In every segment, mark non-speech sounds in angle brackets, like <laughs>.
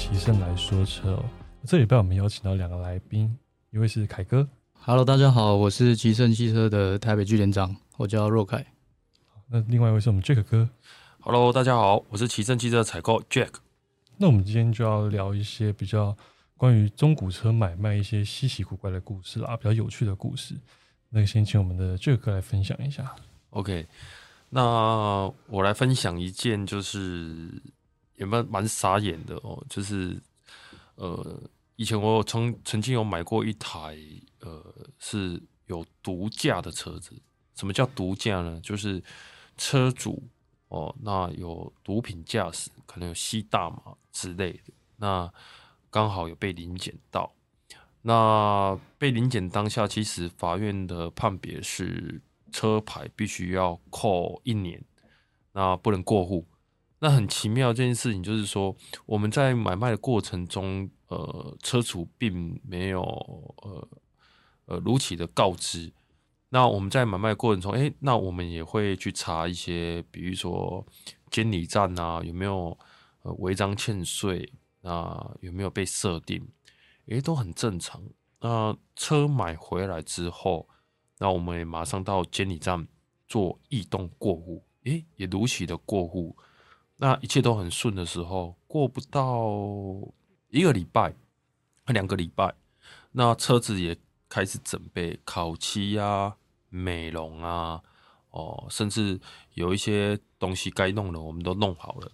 收听这礼拜的骑胜来说车哦。这礼拜我们邀请到两个来宾，一位是凯哥，Hello，大家好，我是吉盛汽车的台北据点长，我叫若凯。那另外一位是我们 Jack 哥。Hello，大家好，我是奇胜汽车采购 Jack。那我们今天就要聊一些比较关于中古车买卖一些稀奇古怪的故事啦，比较有趣的故事。那先请我们的 Jack 哥来分享一下。OK，那我来分享一件，就是也蛮蛮傻眼的哦，就是呃，以前我有曾曾经有买过一台呃是有毒驾的车子。什么叫毒驾呢？就是车主哦，那有毒品驾驶，可能有吸大麻之类的，那刚好有被临检到。那被临检当下，其实法院的判别是车牌必须要扣一年，那不能过户。那很奇妙这件事情，就是说我们在买卖的过程中，呃，车主并没有呃呃如期的告知。那我们在买卖过程中，诶，那我们也会去查一些，比如说监理站啊，有没有呃违章欠税，那有没有被设定，诶，都很正常。那车买回来之后，那我们也马上到监理站做异动过户，诶，也如期的过户。那一切都很顺的时候，过不到一个礼拜、两个礼拜，那车子也开始准备烤漆啊、美容啊，哦，甚至有一些东西该弄的我们都弄好了。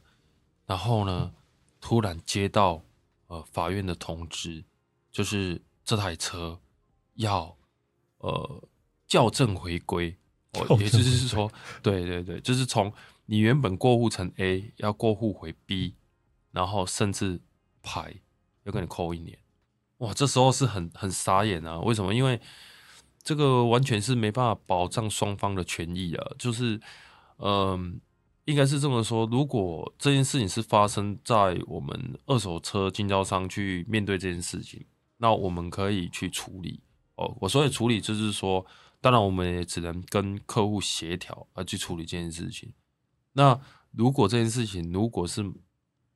然后呢，突然接到呃法院的通知，就是这台车要呃校正回归，哦，也就是说，对对对，就是从你原本过户成 A 要过户回 B，然后甚至牌要跟你扣一年，哇，这时候是很很傻眼啊！为什么？因为这个完全是没办法保障双方的权益啊，就是，嗯、应该是这么说，如果这件事情是发生在我们二手车经销商去面对这件事情，那我们可以去处理。哦，我所以处理就是说，当然我们也只能跟客户协调而去处理这件事情。那如果这件事情如果是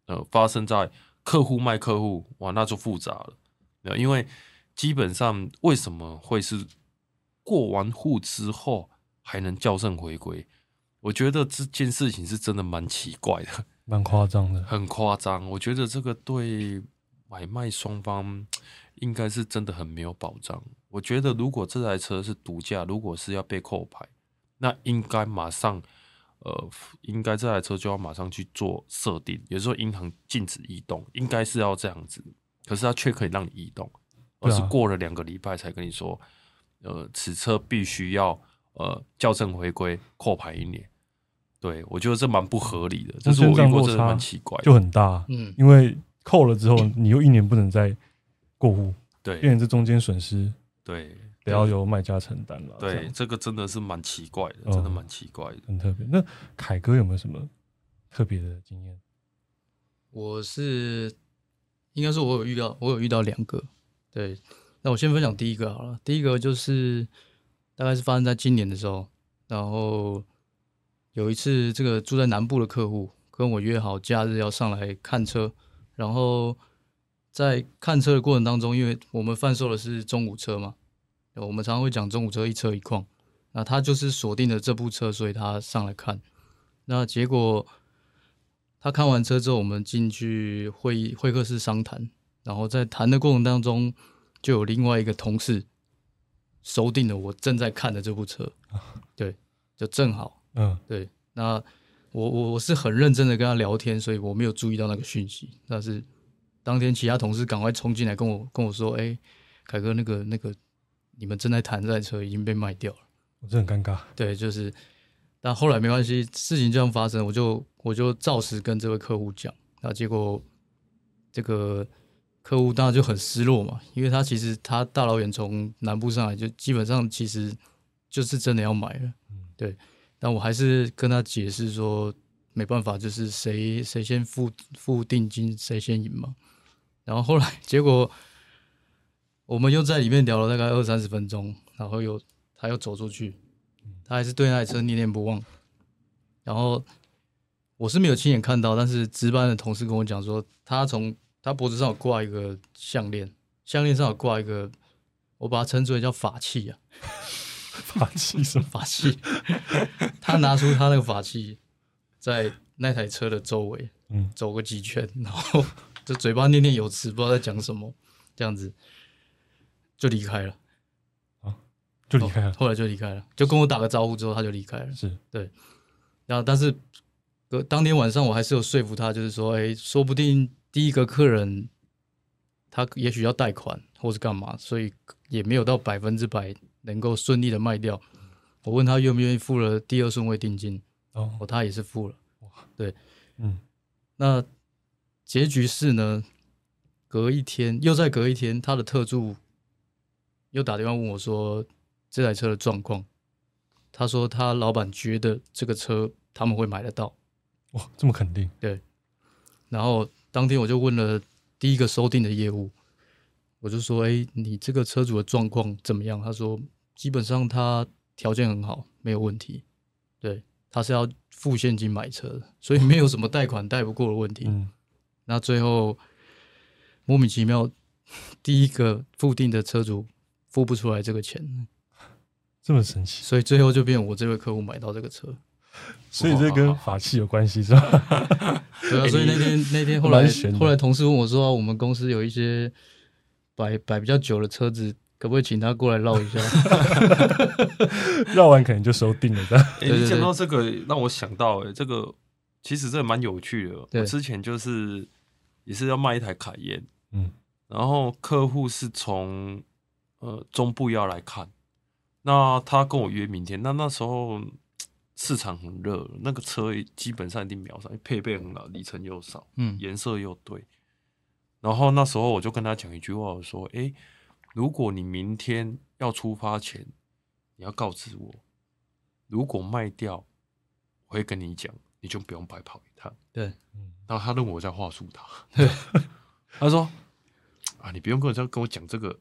呃发生在客户卖客户，哇，那就复杂了。呃因为基本上为什么会是过完户之后还能校正回归？我觉得这件事情是真的蛮奇怪的，蛮夸张的，很夸张。我觉得这个对买卖双方 <tsk> 应该是真的很没有保障。我觉得如果这台车是独驾，如果是要被扣牌，那应该马上，呃，应该这台车就要马上去做设定，有时候银行禁止移动，应该是要这样子，可是它却可以让你移动，而是过了两个礼拜才跟你说，呃，此车必须要呃校正回归，扣牌一年。对，我觉得这蛮不合理的，这是我遇过真的落差蛮奇怪。就很大，嗯，因为扣了之后，你又一年不能再过户，对变对成这中间损失对得要由卖家承担了。对，这个真的是蛮奇怪的，哦真的蛮奇怪的。很特别。那凯哥有没有什么特别的经验？我是应该说，我有遇到，我有遇到两个。对，那我先分享第一个好了。第一个就是大概是发生在今年的时候，然后有一次，这个住在南部的客户跟我约好假日要上来看车，然后在看车的过程当中，因为我们贩售的是中古车嘛，我们常常会讲中古车一车一况，那他就是锁定了这部车，所以他上来看。那结果他看完车之后，我们进去会议会客室商谈，然后在谈的过程当中，就有另外一个同事收定了我正在看的这部车，对，就正好嗯，对。那我我我是很认真的跟他聊天，所以我没有注意到那个讯息。但是当天其他同事赶快冲进来跟我跟我说：“哎、凯哥，那个那个你们正在谈这台车已经被卖掉了。”我真的很尴尬。对，就是，但后来没关系，事情这样发生，我就我就照实跟这位客户讲，那结果这个客户当然就很失落嘛，因为他其实他大老远从南部上来，就基本上其实就是真的要买了，嗯对，但我还是跟他解释说，没办法，就是谁谁先付付定金，谁先赢嘛。然后后来结果我们又在里面聊了大概二三十分钟，然后又他又走出去，他还是对那台车念念不忘。然后我是没有亲眼看到，但是值班的同事跟我讲说，他从他脖子上有挂一个项链，项链上有挂一个，我把它称之为叫法器啊，法器什么？<laughs> 法器。他拿出他那个法器，在那台车的周围嗯，走个几圈，然后就嘴巴念念有词，不知道在讲什么，这样子就离开了，就离开了。后来就离开了，就跟我打个招呼之后，他就离开了。是对，然后，但是隔当天晚上我还是有说服他，就是说，哎，说不定第一个客人他也许要贷款或是干嘛，所以也没有到百分之百能够顺利的卖掉。我问他愿不愿意付了第二顺位定金，哦，哦，他也是付了。对嗯，那结局是呢，隔一天又再隔一天，他的特助又打电话问我说这台车的状况。他说他老板觉得这个车他们会买得到，哇，这么肯定？对然后当天我就问了第一个收订的业务，我就说：“哎，你这个车主的状况怎么样？”他说：“基本上他条件很好，没有问题。对，他是要付现金买车的，所以没有什么贷款贷不过的问题。嗯，那最后莫名其妙，第一个付定的车主付不出来这个钱，这么神奇，所以最后就变我这位客户买到这个车。所以这跟法器有关系是吧？<laughs> 对啊，哎所以那天那天后来后来同事问我说、啊我们公司有一些摆摆比较久的车子，可不可以请他过来绕一下？<laughs> 绕完可能就收定了，这样。哎、你讲到这个，让我想到、哎，这个其实这蛮有趣的。对我之前就是也是要卖一台卡宴，嗯，然后客户是从呃中部要来看，那他跟我约明天，那那时候市场很热，那个车基本上一定秒上，配备很好，里程又少，嗯颜色又对。然后那时候我就跟他讲一句话，我说：“哎，如果你明天要出发前，你要告知我，如果卖掉，我会跟你讲，你就不用白跑一趟。”对，然后他认为我在话术他，<laughs> 他说：“啊，你不用跟我这样跟我讲这个，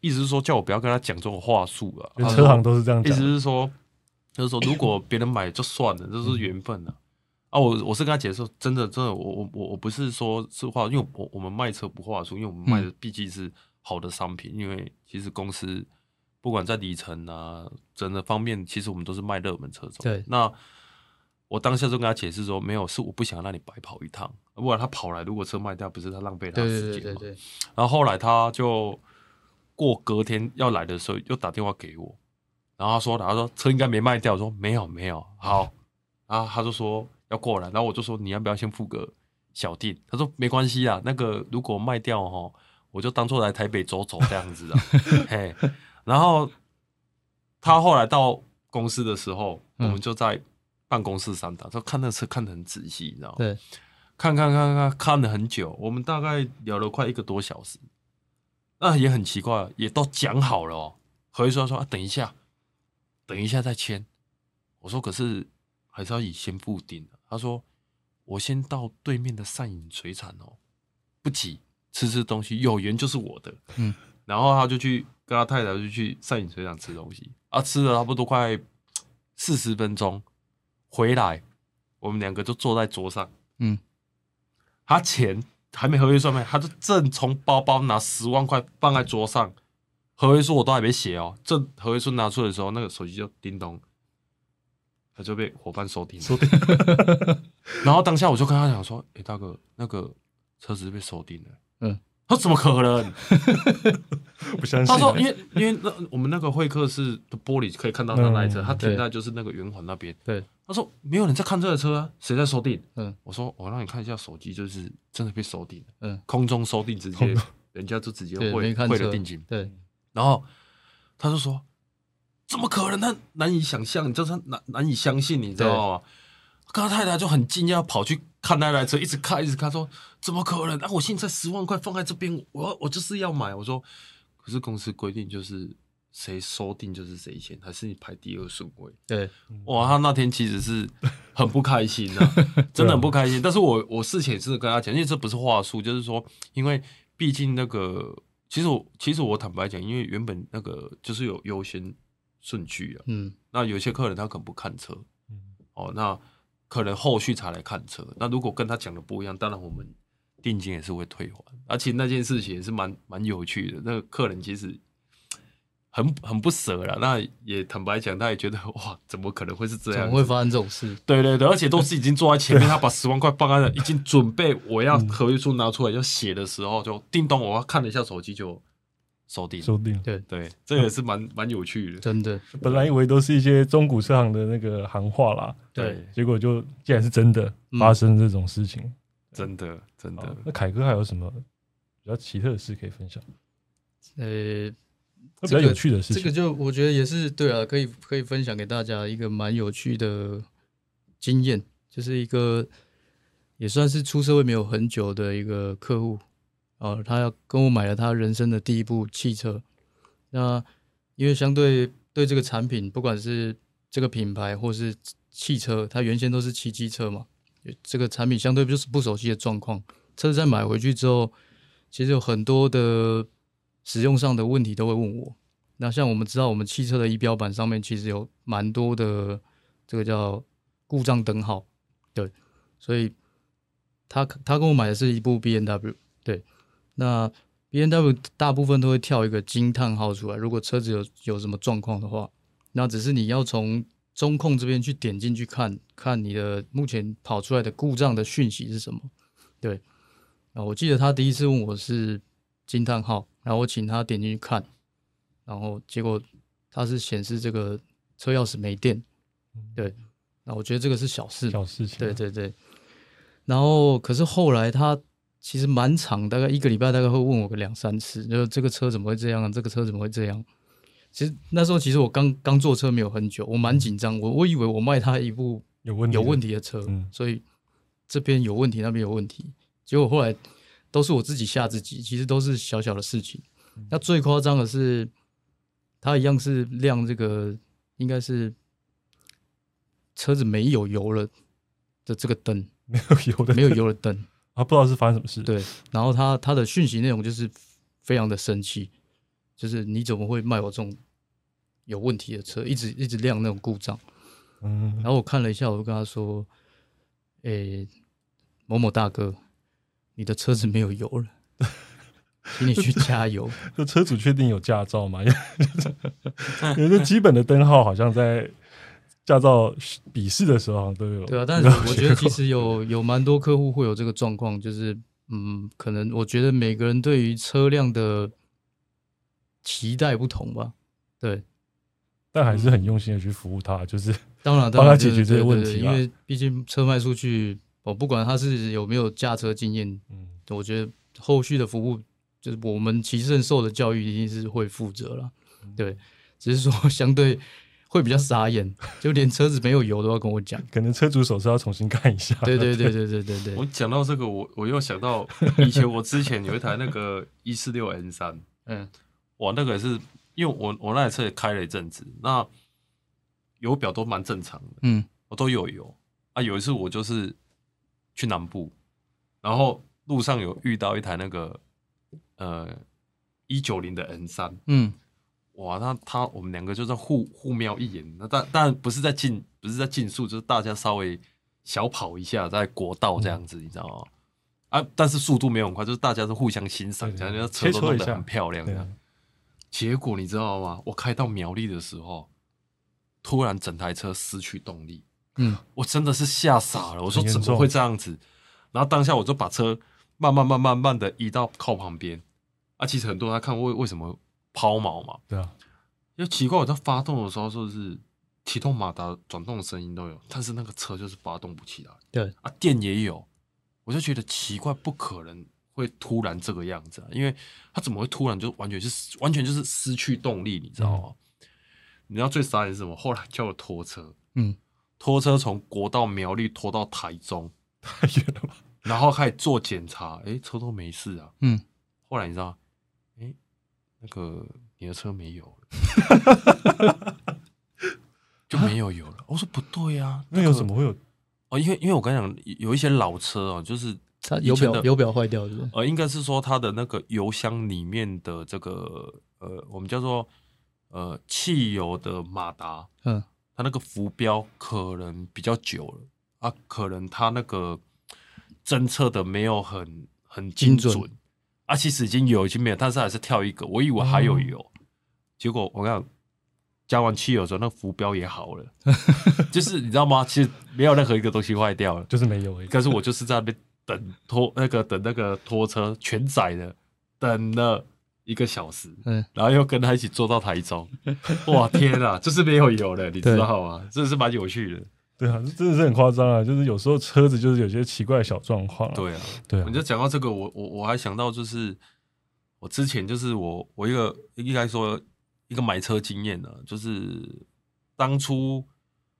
意思是说叫我不要跟他讲这种话术啊。车行都是这样意。思是说，就是说，如果别人买就算了，这是缘分啊。啊，我我是跟他解释说，真的真的，我我我我不是说是话，因为我我们卖车不话术，因为我们卖的毕竟是好的商品，因为其实公司不管在里程啊整个方面，其实我们都是卖热门车种。对那我当下就跟他解释说，没有，是我不想让你白跑一趟，不然他跑来，如果车卖掉，不是他浪费他的时间嘛？对对对对，然后后来他就过隔天要来的时候，又打电话给我，然后他说，他说车应该没卖掉，我说没有没有，好，然后他就说要过来，然后我就说你要不要先付个小定？他说没关系啊，那个如果卖掉哈，我就当做来台北走走这样子啊，<laughs> 嘿，然后他后来到公司的时候，我嗯们就在办公室上打，就看那车看得很仔细，你知道吗？对，看看看看看了很久，我们大概聊了快一个多小时。那也很奇怪，也都讲好了哦。何一说说啊，等一下，等一下再签。我说可是还是要以先付定的。他说我先到对面的善饮水产哦，不急，吃吃东西，有缘就是我的。嗯，然后他就去跟他太太就去善饮水产吃东西，啊，吃了差不多快四十分钟，回来我们两个就坐在桌上。嗯，他钱还没合约算卖，他就正从包包拿十万块放在桌上，合约书我都还没写哦。正合约书拿出来的时候，那个手机就叮咚，他就被伙伴收听了。<laughs> 然后当下我就跟他讲说：“哎、大哥，那个车子被收定了。”嗯，他说怎么可能？<laughs> 不相信啊。他说：“因为因为那我们那个会客室的玻璃可以看到他那一车，嗯他停在就是那个圆环那边。对，他说没有人在看这个车啊，谁在收订？嗯我说我让你看一下手机，就是真的被收订了，嗯，空中收订直接人家就直接对，汇汇了定金，对，然后他就说怎么可能？他难以想象，就是他难难以相信，你知道吗？跟他太太就很惊讶，跑去看那台车，一直看，一直看，说怎么可能？啊，我现在十万块放在这边，我要我就是要买。我说，可是公司规定就是谁收定就是谁先，还是你排第二顺位。对，哇，他那天其实是很不开心的、<laughs> 真的很不开心。但是我我事前是跟他讲，因为这不是话术，就是说，因为毕竟那个，其实我其实我坦白讲，因为原本那个就是有优先顺序啊，嗯，那有些客人他可能不看车，嗯哦，那可能后续才来看车。那如果跟他讲的不一样，当然我们定金也是会退还。而且那件事情也是蛮蛮有趣的，那个客人其实很很不舍了。那也坦白讲，他也觉得哇，怎么可能会是这样？怎么会发生这种事？对对对，而且都是已经坐在前面，他把十万块放在那，已经准备我要合约书拿出来要写的时候，就叮咚，我要看了一下手机就收定。说不定对，对，这个也是蛮蛮有趣的。真的，本来以为都是一些中古车行的那个行话啦，对，结果就竟然是真的发生这种事情。真的真的。那凯哥还有什么比较奇特的事可以分享？呃，比较有趣的事情？这个就我觉得也是对啊，可以可以分享给大家一个蛮有趣的经验，就是一个也算是出社会没有很久的一个客户啊，他要跟我买了他人生的第一部汽车。那因为相对对这个产品，不管是这个品牌或是汽车，他原先都是骑机车嘛，这个产品相对就是不熟悉的状况。车子在买回去之后，其实有很多的使用上的问题都会问我。那像我们知道，我们汽车的仪表板上面其实有蛮多的这个叫故障灯号，对，所以他他跟我买的是一部 B N W，对，那 B N W 大部分都会跳一个惊叹号出来，如果车子有有什么状况的话，那只是你要从中控这边去点进去看看你的目前跑出来的故障的讯息是什么，对，啊，我记得他第一次问我是惊叹号，然后我请他点进去看。然后结果他是显示这个车钥匙没电，对，那我觉得这个是小事，小事情。对对对。然后可是后来他其实蛮长，大概一个礼拜大概会问我个两三次，就是这个车怎么会这样？这个车怎么会这样？其实那时候其实我刚刚坐车没有很久，我蛮紧张，我我以为我卖他一部有问题有问题的车，所以这边有问题，那边有问题。结果后来都是我自己吓自己，其实都是小小的事情。那最夸张的是。他一样是亮这个，应该是车子没有油了的这个灯，<laughs> 没有油的，没有油的灯啊，不知道是发生什么事。对，然后他他的讯息内容就是非常的生气，就是你怎么会卖我这种有问题的车，一直一直亮那种故障。嗯，然后我看了一下，我就跟他说：“诶，某某大哥，你的车子没有油了。”请你去加油。<laughs> 就车主确定有驾照吗？<laughs> <laughs> 有个基本的灯号好像在驾照笔试的时候都有。对啊，但是我觉得其实有有蛮多客户会有这个状况，就是嗯，可能我觉得每个人对于车辆的期待不同吧。对，但还是很用心的去服务他，就是当然帮他解决这些问题。因为毕竟车卖出去，我不管他是有没有驾车经验，嗯，我觉得后续的服务。就是我们骑士受的教育一定是会负责了，对，只是说相对会比较傻眼，就连车子没有油都要跟我讲，可能车主手册要重新看一下。对对 <laughs> 对对对对对。我讲到这个，我我又想到以前我之前有一台那个一四六 N 三，<laughs> 嗯，哇，那个是因为我我那台车也开了一阵子，那油表都蛮正常的，嗯，我都有油啊。有一次我就是去南部，然后路上有遇到一台那个。呃，一九零的 N 三，嗯，哇，那他我们两个就在互互瞄一眼，那但但不是在竞，不是在竞速，就是大家稍微小跑一下，在国道这样子，你知道吗？啊，但是速度没有很快，就是大家是互相欣赏，这样车都弄得很漂亮。结果你知道吗？我开到苗栗的时候，突然整台车失去动力，嗯，我真的是吓傻了。我说怎么会这样子？然后当下我就把车慢慢慢慢慢的移到靠旁边。啊，其实很多人看为为什么抛锚嘛？对啊，因为奇怪，我在发动的时候说是启动马达转动的声音都有，但是那个车就是发动不起来。对啊，电也有，我就觉得奇怪，不可能会突然这个样子啊，因为它怎么会突然就完全是完全就是失去动力？你知道吗？你知道最傻眼是什么？后来叫了拖车，嗯，拖车从国道苗栗拖到台中，太远了吧？然后开始做检查，哎，车都没事啊，嗯，后来你知道？那个你的车没油了，就没有油了。我说不对呀，那有怎么会有？哦，因为因为我跟你讲，有一些老车哦，就是它油表油表坏掉，是不是？呃，应该是说它的那个油箱里面的这个呃，我们叫做呃汽油的马达，嗯，它那个浮标可能比较久了啊，可能它那个侦测的没有很很精准精准啊，其实已经有已经没有，但是还是跳一个，我以为还有油，结果我看加完汽油之后，那浮标也好了，<laughs> 就是你知道吗？其实没有任何一个东西坏掉了，就是没有而已。但是我就是在那边等拖那个等那个拖车全载的，等了一个小时，嗯，然后又跟他一起坐到台中，哇天啊，就是没有油了，你知道吗？真的是蛮有趣的。对啊，这真的是很夸张啊！就是有时候车子就是有些奇怪的小状况、啊。对啊，对啊你，就讲到这个，我我我还想到就是我之前就是我我一个应该说一个买车经验呢、就是当初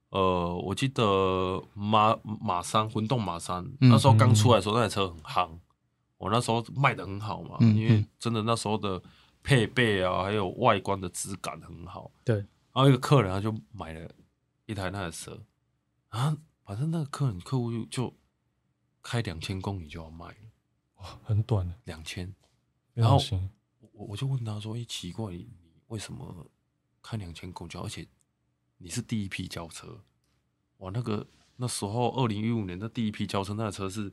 呃，我记得马马三混动马三、嗯那时候刚出来的时候，那台车很夯，我那时候卖的很好嘛，嗯因为嗯真的那时候的配备啊，还有外观的质感很好。对，然后一个客人他就买了一台那台车，啊，反正那个客人客户就就开两千公里就要卖了，哇，很短的，两千。非然后。我我就问他说：“哎、奇怪，你你为什么开两千公里？而且你是第一批交车，哇，那个那时候二零一五年的第一批交车，那台车是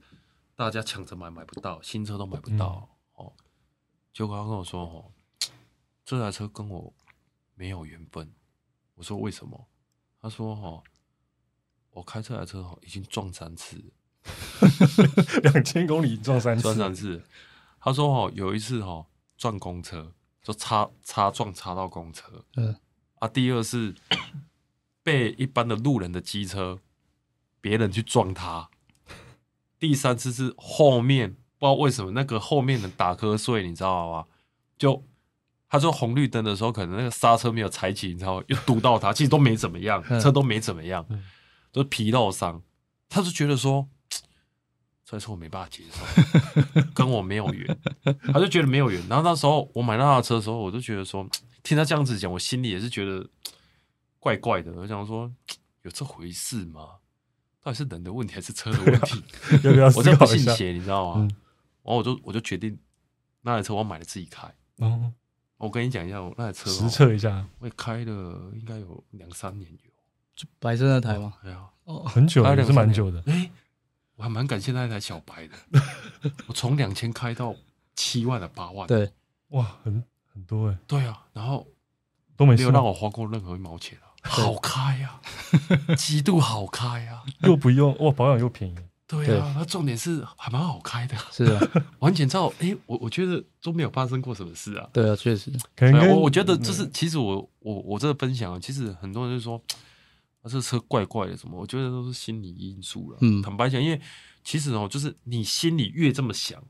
大家抢着买，买不到，新车都买不到、哦。结果他跟我说：哦，这台车跟我没有缘分。我说为什么？他说：哦，我开这台车哦已经撞三次了。<laughs> ”两千公里撞三次，撞三次。他说哦，有一次哦撞公车，就擦擦撞擦到公车嗯啊。第二是被一般的路人的机车别人去撞他。第三次是后面不知道为什么那个后面的打瞌睡，你知道吗？就他说红绿灯的时候，可能那个刹车没有踩紧，你知道吗？又堵到他，其实都没怎么样，嗯车都没怎么样嗯，都是皮肉伤。他就觉得说，这次我没办法接受，跟我没有缘，他就觉得没有缘。然后那时候我买到他的车的时候，我就觉得说，听他这样子讲，我心里也是觉得怪怪的。我想说，有这回事吗？到底是人的问题还是车的问题？<laughs> 要不要我真不？信邪，你知道吗？嗯然后我就我就决定那台车我买了自己开。哦，我跟你讲一下，我那台车、实哦，测一下，我也开了应该有两三年有。就白色那台吗？哎呀，哦，很久了，也是蛮久的。哎、我还蛮感谢那台小白的，<laughs> 我从两千开到七万的八万。对，哇，很很多哎，对啊，然后都没有让我花过任何一毛钱啊，好开呀、啊，<laughs> 极度好开呀、啊。又不用哇，保养又便宜。对对。啊，那重点是还蛮好开的，是啊，<laughs> 完全照哎、我我觉得都没有发生过什么事啊。对啊，确实，可能我我觉得就是，其实我我我这个分享啊，其实很多人就说啊，这车怪怪的什么，我觉得都是心理因素了。嗯坦白讲，因为其实哦，就是你心里越这么想，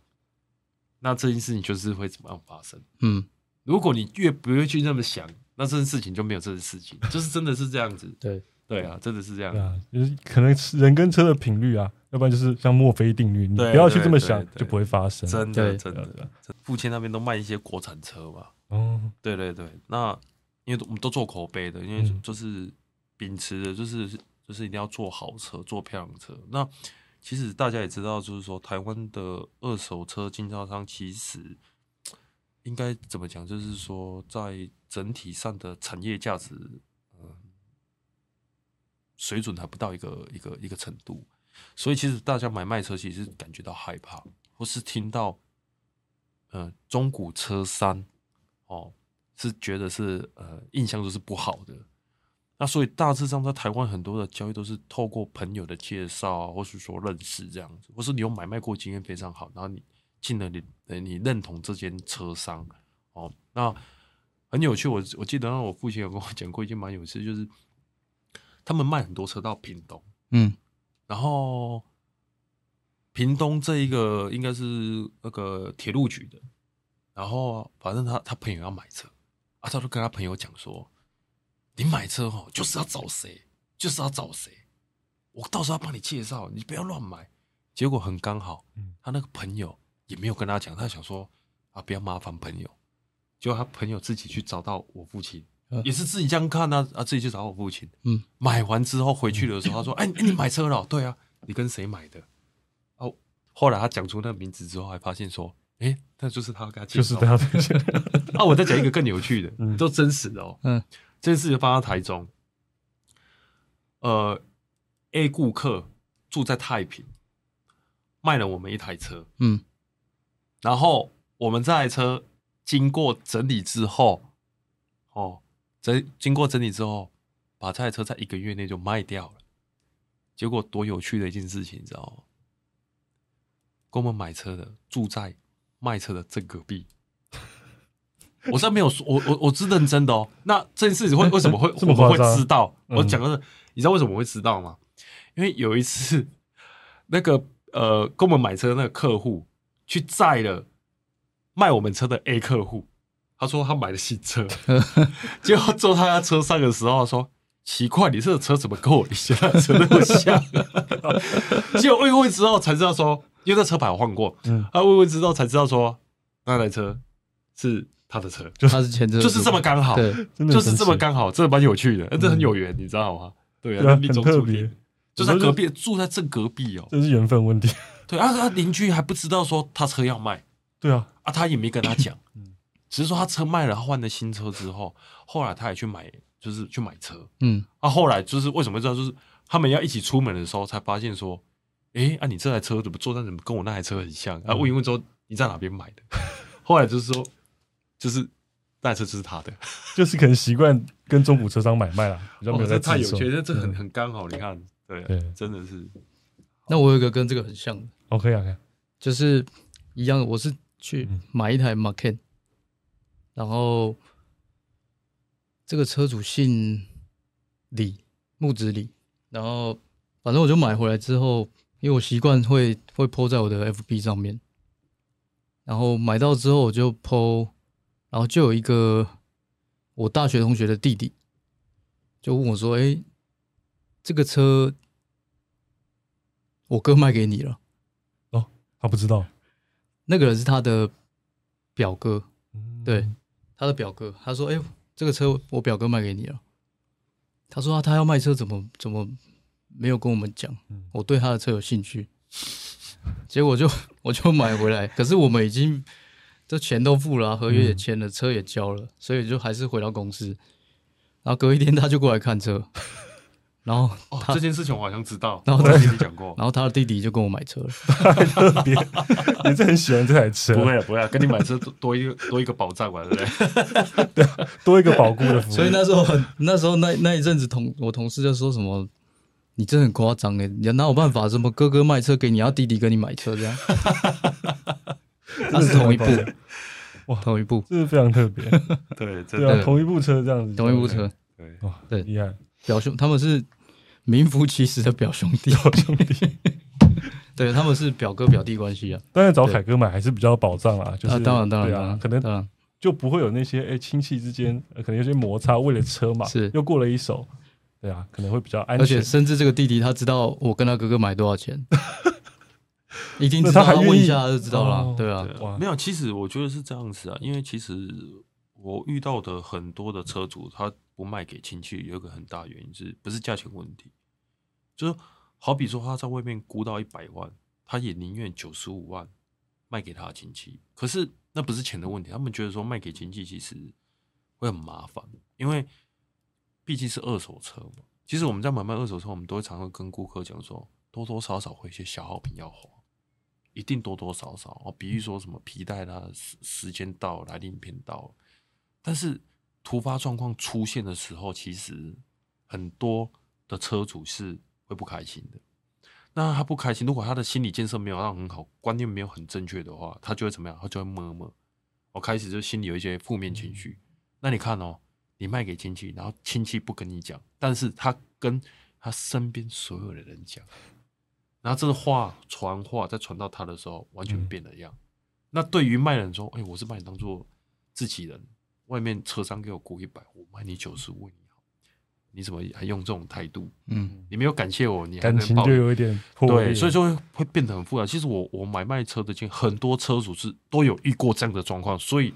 那这件事情就是会怎么样发生。嗯，如果你越不会去那么想，那这件事情就没有这件事情，就是真的是这样子。对，对啊，真的是这样。啊，就是可能人跟车的频率啊，要不然就是像墨菲定律，你不要去这么想，就不会发生。真的真的，父亲那边都卖一些国产车吧？哦，对对对，那因为我们都做口碑的，因为嗯就是秉持的就是就是一定要做好车，做漂亮车。那其实大家也知道，就是说台湾的二手车经销商其实应该怎么讲，就是说在整体上的产业价值，嗯，水准还不到一个一个一个程度。所以其实大家买卖车其实感觉到害怕，或是听到呃中古车商哦，是觉得是呃印象都是不好的。那所以大致上在台湾很多的交易都是透过朋友的介绍啊，或是说认识这样子，或是你有买卖过经验非常好，然后你进了你呃你认同这间车商哦，那很有趣。我我记得我父亲有跟我讲过一件蛮有趣，就是他们卖很多车到屏东，嗯然后屏东这一个应该是那个铁路局的，然后反正他他朋友要买车啊，他就跟他朋友讲说，你买车哦就是要找谁，就是要找谁，我到时候要帮你介绍，你不要乱买。结果很刚好嗯，他那个朋友也没有跟他讲，他想说啊不要麻烦朋友，结果他朋友自己去找到我父亲。嗯也是自己这样看啊，啊，自己去找我父亲。嗯，买完之后回去的时候，他说：“ <coughs> 哎、你买车了哦？”对啊，你跟谁买的？哦，后来他讲出那个名字之后，还发现说：“哎、那就是他跟他介就是绍。大家推荐。啊，我再讲一个更有趣的，嗯都真实的哦。嗯，这件事情发生在台中。呃，A 顾客住在太平，卖了我们一台车，嗯然后我们这台车经过整理之后，哦，整经过整理之后，把这台车在一个月内就卖掉了。结果多有趣的一件事情，你知道吗？跟我们买车的住在卖车的正隔壁。我真没有说，我我我是认真的哦。那这件事情会为什么会我们会知道？嗯我讲的是，你知道为什么会知道吗？因为有一次，那个呃，跟我们买车的那个客户去载了卖我们车的 A 客户，他说他买了新车，<laughs> 结果坐他家车上的时候说。奇怪，你这个车怎么跟我一下车那么像、<laughs> 结果问一问之后才知道说，因为那车牌我换过，嗯啊问一问之后才知道说，那台车是他的车，就他是前车，就是这么刚好，对，就是这么刚好，这蛮有趣的，这很有缘，你知道吗？对啊，命中很特别注定，就在隔壁，住在正隔壁哦。这是缘分问题。<laughs> 对啊，他邻居还不知道说他车要卖。对啊，啊，他也没跟他讲。<coughs> 嗯，只是说他车卖了，他换了新车之后，后来他也去买，就是去买车。嗯。啊，后来就是为什么知道，就是他们要一起出门的时候，才发现说，哎，啊，你这台车怎么坐在怎么跟我那台车很像？啊，问一问之后，你在哪边买的？<laughs> 后来就是说，就是那台车就是他的。<laughs> 就是可能习惯跟中古车商买卖啦，比较没有哦，在这太有自售趣了，这这很嗯。很刚好，你看，对对。真的是，那我有一个跟这个很像的，OK 啊，OK 啊。就是一样的，我是去嗯。买一台 Macan，然后这个车主姓李，木子李，然后反正我就买回来之后，因为我习惯会会 po 在我的 FB 上面，然后买到之后我就 po，然后就有一个我大学同学的弟弟就问我说：“哎，这个车我哥卖给你了。”哦他不知道，那个人是他的表哥，嗯对，他的表哥。他说：“哎、这个车我表哥卖给你了。”他说、啊：“他要卖车，怎么怎么没有跟我们讲嗯？我对他的车有兴趣。<laughs> ”结果就我就买回来，可是我们已经这钱都付了啊、合约也签了，车也交了，所以就还是回到公司。然后隔一天他就过来看车，然后哦，这件事情我好像知道，然后我有跟你讲过，然后他的弟弟就跟我买车了。特别，你是很喜欢这台车，不会啊不会啊，跟你买车多多一个多一个保障嘛，对不对？<laughs> 多一个保固的服务，所以那时候很，那时候那那一阵子同我同事就说什么，你真的很夸张哎，你哪有办法？什么哥哥卖车给你，要弟弟跟你买车这样？<laughs> <laughs> 他是同一部。哇。同一部，这是非常特别，<laughs> 对，真对啊，同一部车这样子，同一部车，对，哇，对。厉害，表兄他们是名副其实的表兄弟，<laughs> 表兄弟，对，他们是表哥表弟关系啊。当然找凯哥买还是比较有保障啦，就是啊，当然当然可能当然。就不会有那些哎亲戚之间呃可能有些摩擦，为了车嘛，是。又过了一手，对啊，可能会比较安全。而且甚至这个弟弟他知道我跟他哥哥买多少钱，一定那知道，他还问一下就知道了哦，对啊没有，其实我觉得是这样子啊，因为其实我遇到的很多的车主，他不卖给亲戚，有一个很大原因是不是价钱问题？就是好比说他在外面估到一百万，他也宁愿九十五万卖给他的亲戚。可是那不是钱的问题，他们觉得说卖给亲戚其实会很麻烦，因为毕竟是二手车嘛。其实我们在买卖二手车，我们都会常常跟顾客讲说，多多少少会一些消耗品要花。一定多多少少哦，比如说什么皮带啦，时时间到了，来临片到了，但是突发状况出现的时候，其实很多的车主是会不开心的。那他不开心，如果他的心理建设没有让很好，观念没有很正确的话，他就会怎么样？他就会摸摸，我开始就心里有一些负面情绪。那你看哦，你卖给亲戚，然后亲戚不跟你讲，但是他跟他身边所有的人讲。然后这个话传话再传到他的时候，完全变了样。那对于卖人说：“哎、我是把你当做自己人，外面车商给我估一百，我卖你九十，为你好，你怎么还用这种态度？嗯，你没有感谢我，你还感情就有一点破，对，所以说会会变得很复杂。其实我我买卖车的经，很多车主是都有遇过这样的状况，所以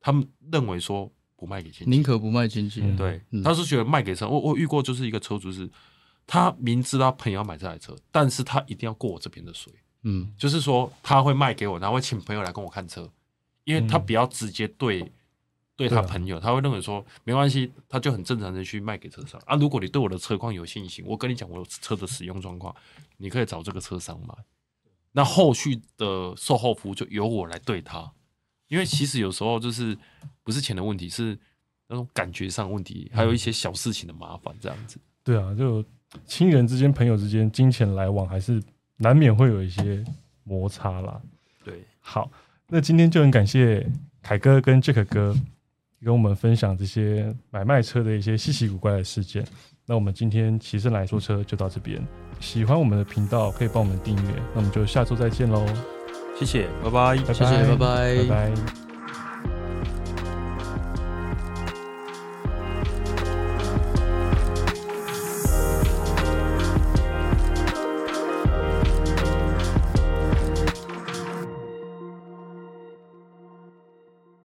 他们认为说不卖给亲戚，宁可不卖亲戚，嗯对，嗯他是觉得卖给车。我我遇过就是一个车主是，他明知道朋友要买这台车，但是他一定要过我这边的水。嗯就是说他会卖给我，然后会请朋友来跟我看车，因为他嗯比较直接对对他朋友，他会认为说没关系，他就很正常的去卖给车商啊。如果你对我的车况有信心，我跟你讲我有车的使用状况，你可以找这个车商买。那后续的售后服务就由我来对他，因为其实有时候就是不是钱的问题，是那种感觉上问题，还有一些小事情的麻烦这样子。对啊，就亲人之间、朋友之间，金钱来往还是难免会有一些摩擦啦。对，好，那今天就很感谢凯哥跟 Jack 哥跟我们分享这些买卖车的一些稀奇古怪的事件。那我们今天骑士来说车就到这边，喜欢我们的频道可以帮我们订阅，那我们就下周再见喽，谢谢，拜拜。拜拜，谢谢拜拜拜拜。